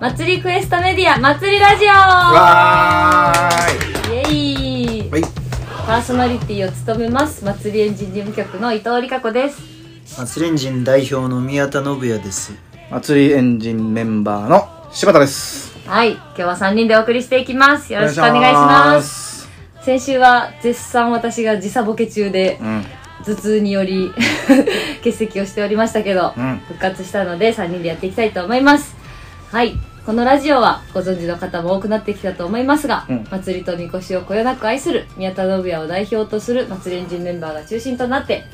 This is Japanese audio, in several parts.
祭りクエストメディア祭りラジオ。わーい。イエーイ。はい。パーソナリティを務めます祭りエンジン事務局の伊藤理香子です。祭りエンジン代表の宮田信也です。祭りエンジンメンバーの柴田です。はい。今日は3人でお送りしていきます。よろしくお願いします。す。先週は絶賛私が時差ボケ中でうん。頭痛により 欠席をしておりましたけど、うん。復活したので3人でやっていきたいと思いますはい。このラジオはご存知の方も多くなってきたと思いますが、うん。祭りとみこしをこよなく愛する宮田信也を代表とする祭りエンジンメンバーが中心となって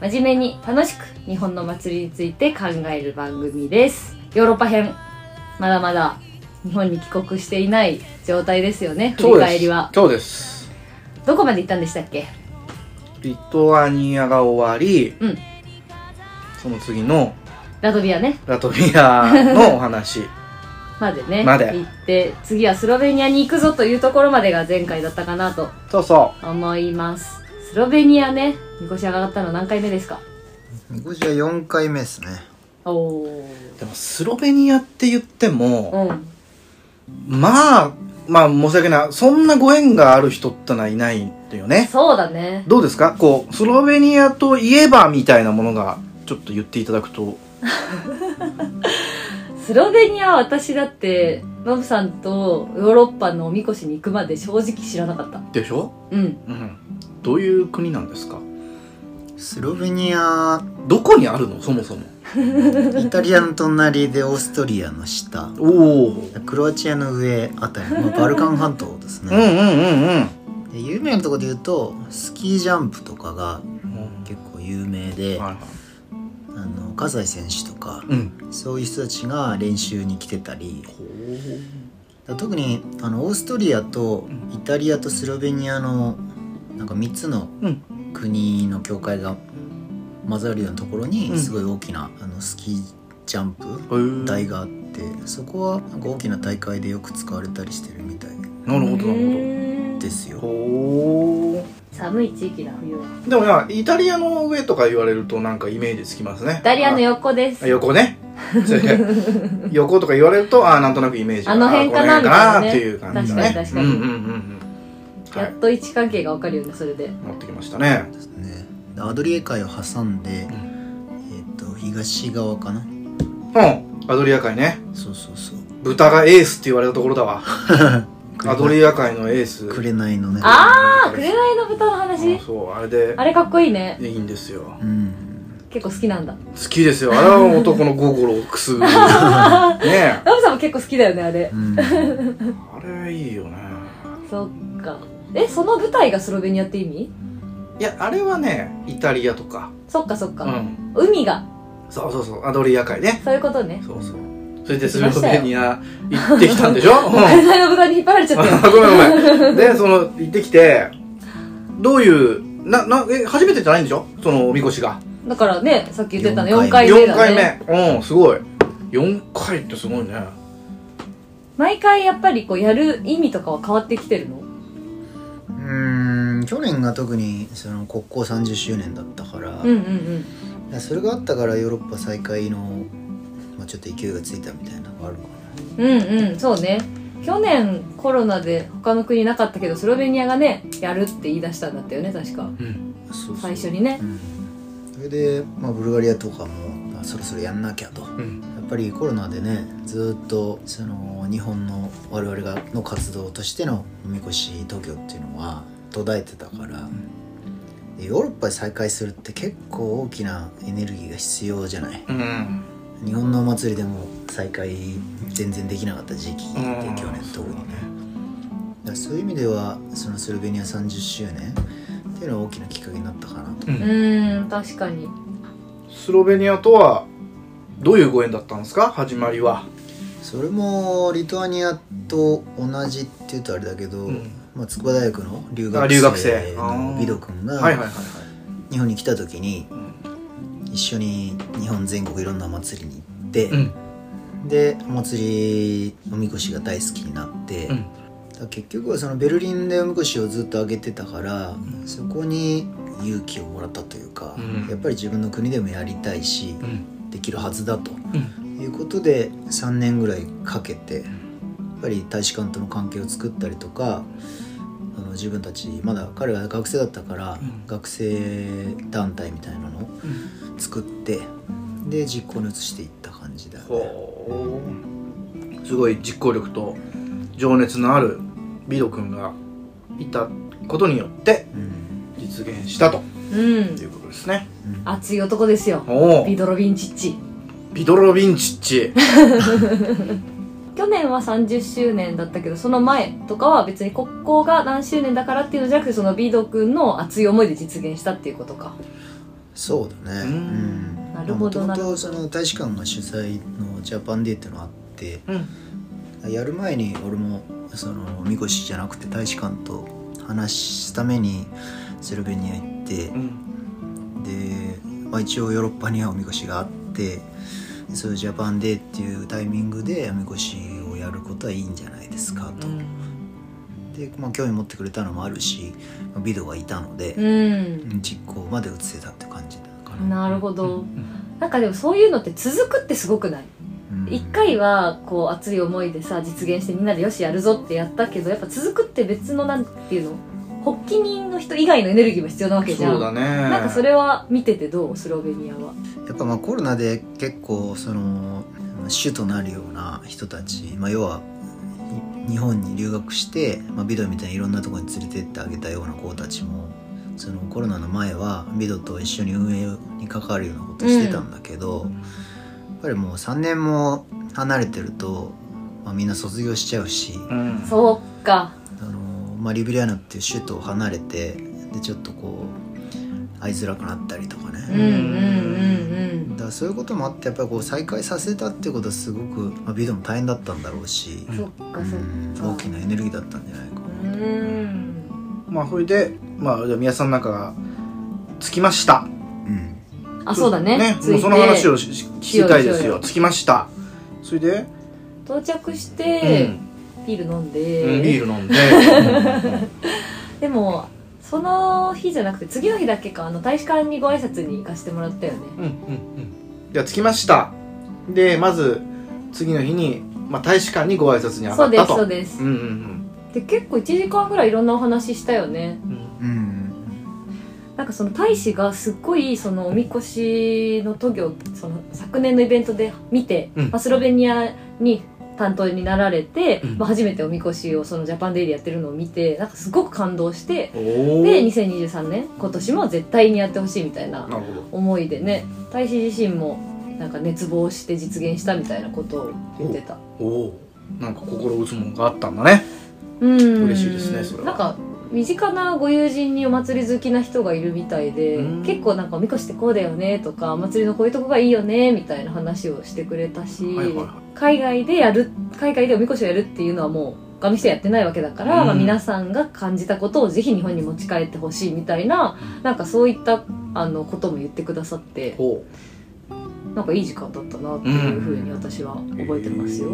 真面目に楽しく日本の祭りについて考える番組です。ヨーロッパ編まだまだ日本に帰国していない状態ですよね。振り返りは。そうです。どこまで行ったんでしたっけ？リトアニアが終わりうん。その次のラトビアね。ラトビアのお話 までねまで。行って次はスロベニアに行くぞというところまでが前回だったかなとそうそ思います。スロベニアねみこし上がったの何回目ですか？みこしは4回目ですね。おおうでもスロベニアって言っても、うん。まあまあ申し訳ない。そんなご縁がある人ってのはいないんだよね。そうだね。どうですか？こうスロベニアといえばみたいなものがちょっと言っていただくと スロベニアは私だってノブさんとヨーロッパのおみこしに行くまで正直知らなかった。でしょ？うん。うん。どういう国なんですか？スロベニアどこにあるの？そもそも。イタリアの隣でオーストリアの下。おおクロアチアの上あたり、まあ、バルカン半島ですうんうんね、うん。で有名なところで言うとスキージャンプとかがうん。結構有名で、はいはい葛西選手とかうん。そういう人たちが練習に来てたり。だ特にあのオーストリアとイタリアとスロベニアのなんか3つのうん。国の境界が混ざるようなところうん。にすごい大きなあのスキージャンプ台があってそこはなんか大きな大会でよく使われたりしてるみたい。なるほどなるるですよ。寒い地域だ冬は。うでもなイタリアの上とか言われるとなんかイメージつきますね。イタリアの横です。あ横ね。横とか言われるとあなんとなくイメージがあの辺かなみたいっていう感じだね。確かに確かに。うんうんうんうんはい。やっと位置関係がわかるよねそれで。持ってきましたね。ですね。でアドリエ海を挟んで、えっ、と東側かな。うん。アドリア海ね。そうそうそう。豚がエースって言われたところだわ アドリア海のエース。紅のね。ああ紅の豚の話？そうあれで。あれかっこいいね。いいんですよ。うん。結構好きなんだ。好きですよ。あれは男の心をくすぐる。ねえ。ノブさんも結構好きだよねあれ。うん。あれいいよね。そっか。えその舞台がスロベニアって意味？いやあれはねイタリアとか。そっかそっか、うん。海が。そうそうそう。アドリア海ね。そういうことね。そうそうそれでスロベニア行ってきたんでしょ？うん。紅の豚に引っ張られちゃったごめんごめん。でその行ってきてどういうななえ初めてじゃないんでしょ？そのおみこしが。だからねさっき言ってたの4四回回目4だ回ね目。うんすごい。4回ってすごいね。毎回やっぱりこうやる意味とかは変わってきてるの？うーん去年が特にその国交30周年だったから、うんうんうん。それがあったからヨーロッパ再開の、まあ、ちょっと勢いがついたみたいなのがあるかうんうんそうね。去年コロナで他の国なかったけどスロベニアがねやるって言い出したんだったよね確か。うん。なそうそう。最初にね。うん、それで、まあ、ブルガリアとかも、まあ、そろそろやんなきゃと。やうん。っぱりコロナでねずっとその日本の我々がの活動としてのおみこし東京っていうのは途絶えてたから、でヨーロッパで再開するって結構大きなエネルギーが必要じゃない？うん日本のお祭りでも再開全然できなかった時期でうん。去年特にね。だそういう意味ではそのスロベニア30周年っていうのは大きなきっかけになったかなと。ううん確かに。スロベニアとはどういうご縁だったんですか？始まりは。それもリトアニアと同じっていうとあれだけど、うん。まあ、筑波大学の留学学生。生のビド君が日本に来た時にうん。一緒に日本全国いろんなお祭りに行って、うん。でお祭りおみこしが大好きになって、うん。結局はそのベルリンでおみこしをずっと上げてたから、そこに勇気をもらったというか、うん。やっぱり自分の国でもやりたいし、うん。できるはずだと。うん。いうことで3年ぐらいかけてやっぱり大使館との関係を作ったりとかあの自分たちまだ彼が学生だったから、うん。学生団体みたいなのを作ってで実行に移していった感じだよね。ほう。すごい実行力と情熱のあるビド君がいたことによってうん。実現したとうん。いうことですね。うん。熱い男ですよ。ビドロビンチッチ。ビドロビンチッチ。去年は30周年だったけどその前とかは別にここが何周年だからっていうのじゃなくてそのビド君の熱い思いで実現したっていうことか。そうだね。うんうんなるほどもともとその大使館が主催のジャパンデーっていうのがあってうんやる前に俺もそのみこしじゃなくて大使館と話すためにスロベニア行ってうん。で、まあ、一応ヨーロッパにはおみこしがあってそういうジャパンデーっていうタイミングでおみこしをやることはいいんじゃないですかと、で、まあ、興味持ってくれたのもあるしまあビデオがいたので、うん実行まで移せたってかな、なるほど。なんかでもそういうのって続くってすごくない？うん。一回はこう熱い思いでさ実現してみんなでよしやるぞってやったけどやっぱ続くって別のなんていうの発起人の人以外のエネルギーも必要なわけじゃん。そうだね。なんかそれは見ててどう？スロベニアは。やっぱまあコロナで結構その主となるような人たち、まあ、要はい日本に留学して、まあ、ビドみたいにいろんなところに連れてってあげたような子たちもそのコロナの前はビドと一緒に運営に関わるようなことをしてたんだけど、やっぱりもう3年も離れてると、まあ、みんな卒業しちゃうし、うん。そうか。あのまあ、リブリアーナっていう首都を離れてでちょっとこう会いづらくなったりとかね、うんうんうんだからそういうこともあってやっぱりこう再開させたっていうことはすごく、まあ、ビデオも大変だったんだろうしう大きなエネルギーだったんじゃないかうん。まあそれでまあじゃあ宮さんなんかが着きました。うん。あそうだね。ねもうその話をしし聞きたいですしよ着きました。それで、到着しうて、ん。ビール飲んうんで、ビール飲んで。でもその日じゃなくて次の日だけか。あの大使館にご挨拶に行かせてもらったよね。うんうんうん。じゃあ着きました。でまず次の日に、まあ、大使館にご挨拶に上そうですがったと。そうですうんうんで結構1時間ぐらいいろんなお話したよね。うんうんなんかその大使がすっごいそのおみこしの渡御その昨年のイベントで見て、うん。まあ、スロベニアに担当になられて、うん。まあ、初めておみこしをそのジャパンデイでやってるのを見てなんかすごく感動してで2023年今年も絶対にやってほしいみたいな思いでね大使自身もなんか熱望して実現したみたいなことを言ってた。おおなんか心打つものがあったんだね。うん。嬉しいですねそれは。なんか身近なご友人にお祭り好きな人がいるみたいでうん。結構なんか「おみこしってこうだよね」とか「お祭りのこういうとこがいいよね」みたいな話をしてくれたし、海外でやる海外でおみこしをやるっていうのはもう他の人やってないわけだから、うん。まあ、皆さんが感じたことをぜひ日本に持ち帰ってほしいみたいななんかそういったあのことも言ってくださってほなんかいい時間だったなっていうふうに私はう覚えてますよ。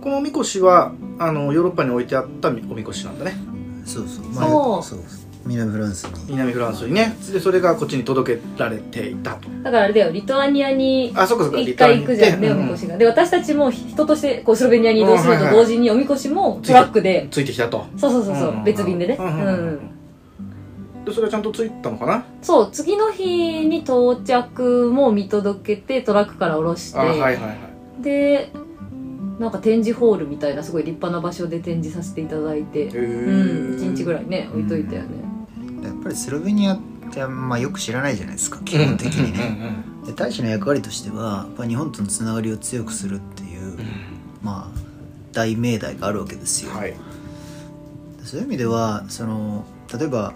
このおみこしはあのヨーロッパに置いてあったおみこしなんだねそうそう。そう。そう南フランスに。南フランスにね。でそれがこっちに届けられていたと。だからあれだよ。リトアニアにあそっかそっか。一回行くじゃんね、リトアニアにおみこしが。で、私たちも人としてこうスロベニアに移動すると同時におみこしもトラックで、ついてきたと。そうそうそうそう、うん別便でね、ううんん。うん。でそれはちゃんとついたのかな？そう、次の日に到着も見届けてトラックから降ろして、あはいはいはい。で、なんか展示ホールみたいなすごい立派な場所で展示させていただいて、へうん、ー1日ぐらいね、置いといたよね。やっぱりスロベニアってあんまよく知らないじゃないですか基本的にね。で大使の役割としてはやっぱ日本とのつながりを強くするっていう、まあ大命題があるわけですよ、はい。そういう意味ではその例えば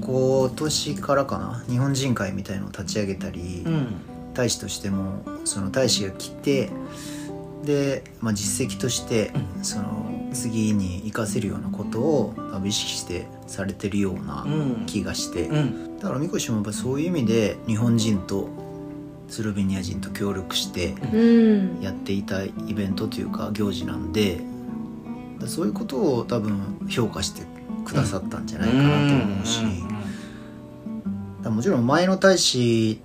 今年からかな日本人会みたいのを立ち上げたり、うん。大使としてもその大使が来てで、まあ、実績としてその次に活かせるようなことを多分意識してされてるようなうん。気がして、うん。だからみこしもやっぱそういう意味で日本人とスロベニア人と協力してうん。やっていたイベントというか行事なんでそういうことを多分評価してくださったんじゃないかなと思うし、もちろん前の大使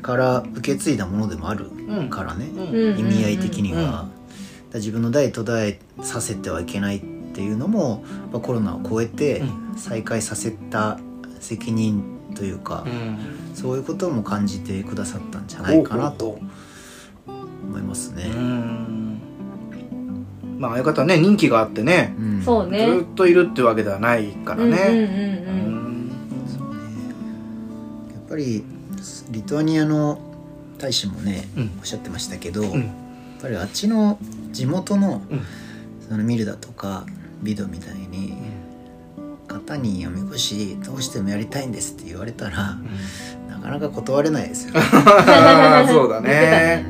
から受け継いだものでもあるうん。からね、うん。意味合い的には、うん。自分の代途絶えさせてはいけないっていうのも、まあ、コロナを超えてう再開させた責任というか、うん。そういうことも感じてくださったんじゃないかなと思いますね。うん。まあああいう方はね人気があってねうん。そうね。ずっといるってわけではないからねりリトアニアの大使もね、うん。おっしゃってましたけど、うん。やっぱりあっちの地元の,、うん。そのミルダとかビドみたいに方におみこしどうしてもやりたいんですって言われたらなかなか断れないですよ、そうだね。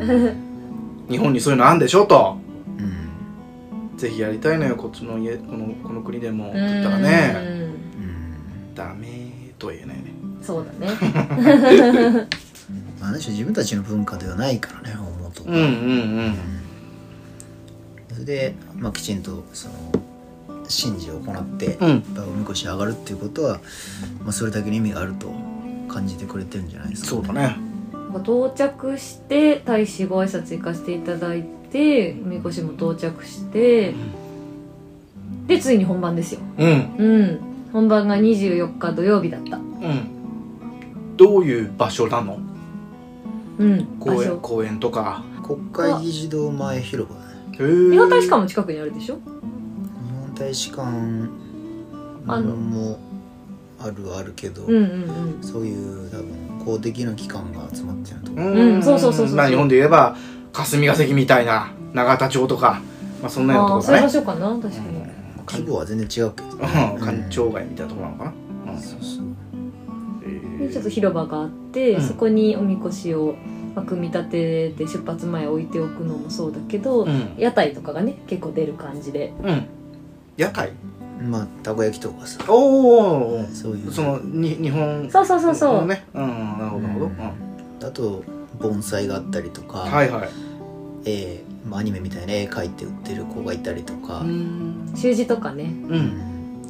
日本にそういうのあんでしょと。うん。ぜひやりたいのよこっちの家このこの国でもってうん。言ったらね。うん。ダメとは言えないねそうだね。まあ、自分たちの文化ではないからね思うと、うんうん。うん。それで、まあ、きちんとその神事を行って、うん。やっぱおみこし上がるっていうことは、まあ、それだけの意味があると感じてくれてるんじゃないですか、そうだね。到着して大使ご挨拶行かせていただいておみこしも到着してでついに本番ですよ。うん。うん。本番が24日土曜日だった。うんどういう場所なの？うん。公園公園とか。国会議事堂前広場だね。日本大使館も近くにあるでしょ？日本大使館あの。もあるはあるけど、うんうんうん。そういう多分公的な機関が集まってるとこ。ろ、うんそうそうそうそう。まあ日本で言えば霞が関みたいな永田町とかまあそんなようなああそういうところだね場所かな確かに。規模は全然違うけど、うん。官庁街みたいなところなのかな。うん。そうそうちょっと広場があって、うん。そこにおみこしを、まあ組み立てで出発前置いておくのもそうだけど、うん。屋台とかがね結構出る感じで。うん。屋台？まあたこ焼きとかさ。おおそういう。そのに日本そうそうそうそう、ねうん。なるほどなるほど、うん。あと盆栽があったりとか、はいはい。絵まあアニメみたいな絵描いて売ってる子がいたりとか、ん。習字とかね。うん。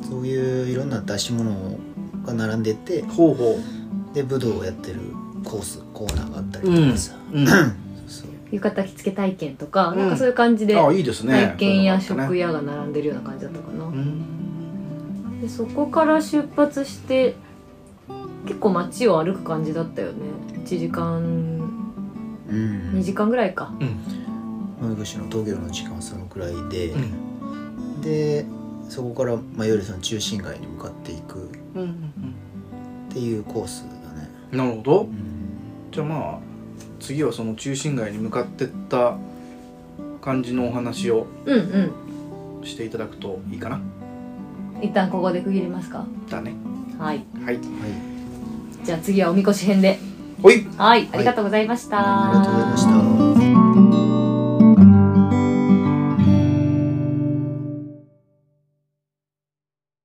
そういういろんな出し物が並んでて。ほうほで武道をやってるコースコーナーがあったりとかさ、ううん。そう。浴衣着付け体験とか、うん。なんかそういう感じであいいですね。体験や食屋が並んでるような感じだったかな、うん。でそこから出発して結構街を歩く感じだったよね。1時間。うん。2時間ぐらいか。おみこしの東京の時間はそのくらいで、うん。でそこから、まあ、夜その中心街に向かっていく。っうんうん。ていうコースうんなるほど。うんじゃあまあ次はその中心街に向かってった感じのお話をうんうん。していただくといいかな。一旦ここで区切りますか？だね。はい。はい。はい。じゃあ次はおみこし編で。ほい。はい。ありがとうございました、ありがとうございました